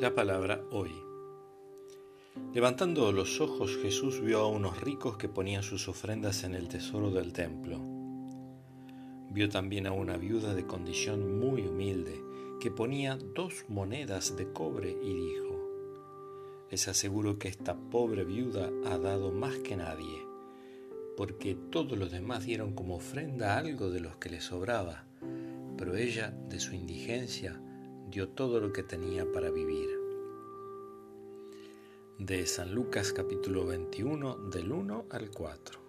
La palabra hoy. Levantando los ojos Jesús vio a unos ricos que ponían sus ofrendas en el tesoro del templo. Vio también a una viuda de condición muy humilde que ponía dos monedas de cobre y dijo, Les aseguro que esta pobre viuda ha dado más que nadie, porque todos los demás dieron como ofrenda algo de los que le sobraba, pero ella, de su indigencia, dio todo lo que tenía para vivir. De San Lucas capítulo 21 del 1 al 4.